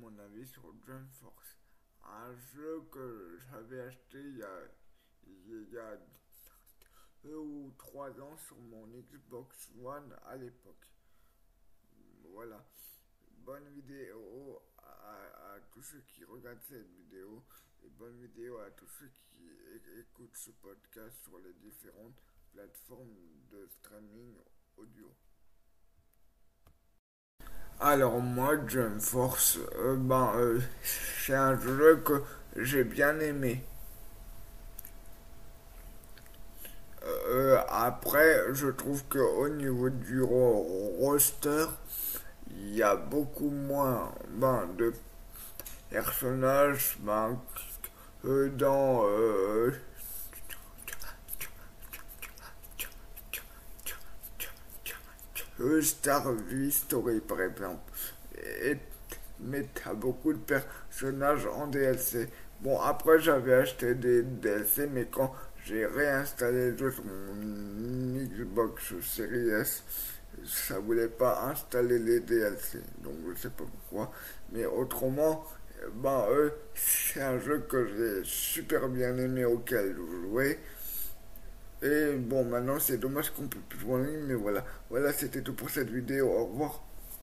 mon avis sur Jump Force. Un jeu que j'avais acheté il y a, il y a deux ou trois ans sur mon Xbox One à l'époque. Voilà. Bonne vidéo à, à, tous ceux qui regardent cette vidéo et bonne vidéo à tous ceux qui écoutent ce podcast sur les différentes plateformes de streaming audio. Alors moi, Jump Force, euh, ben, euh, c'est un jeu que j'ai bien aimé. Euh, après, je trouve que au niveau du roster, il y a beaucoup moins ben, de personnages ben, que dans Star Story par exemple. Et, mais t'as beaucoup de personnages en DLC. Bon, après j'avais acheté des DLC, mais quand j'ai réinstallé sur mon Xbox Series S, ça voulait pas installer les DLC. Donc je sais pas pourquoi. Mais autrement, ben, eux, c'est un jeu que j'ai super bien aimé auquel jouer. Et bon, maintenant c'est dommage qu'on peut plus jouer en ligne, mais voilà. Voilà, c'était tout pour cette vidéo. Au revoir.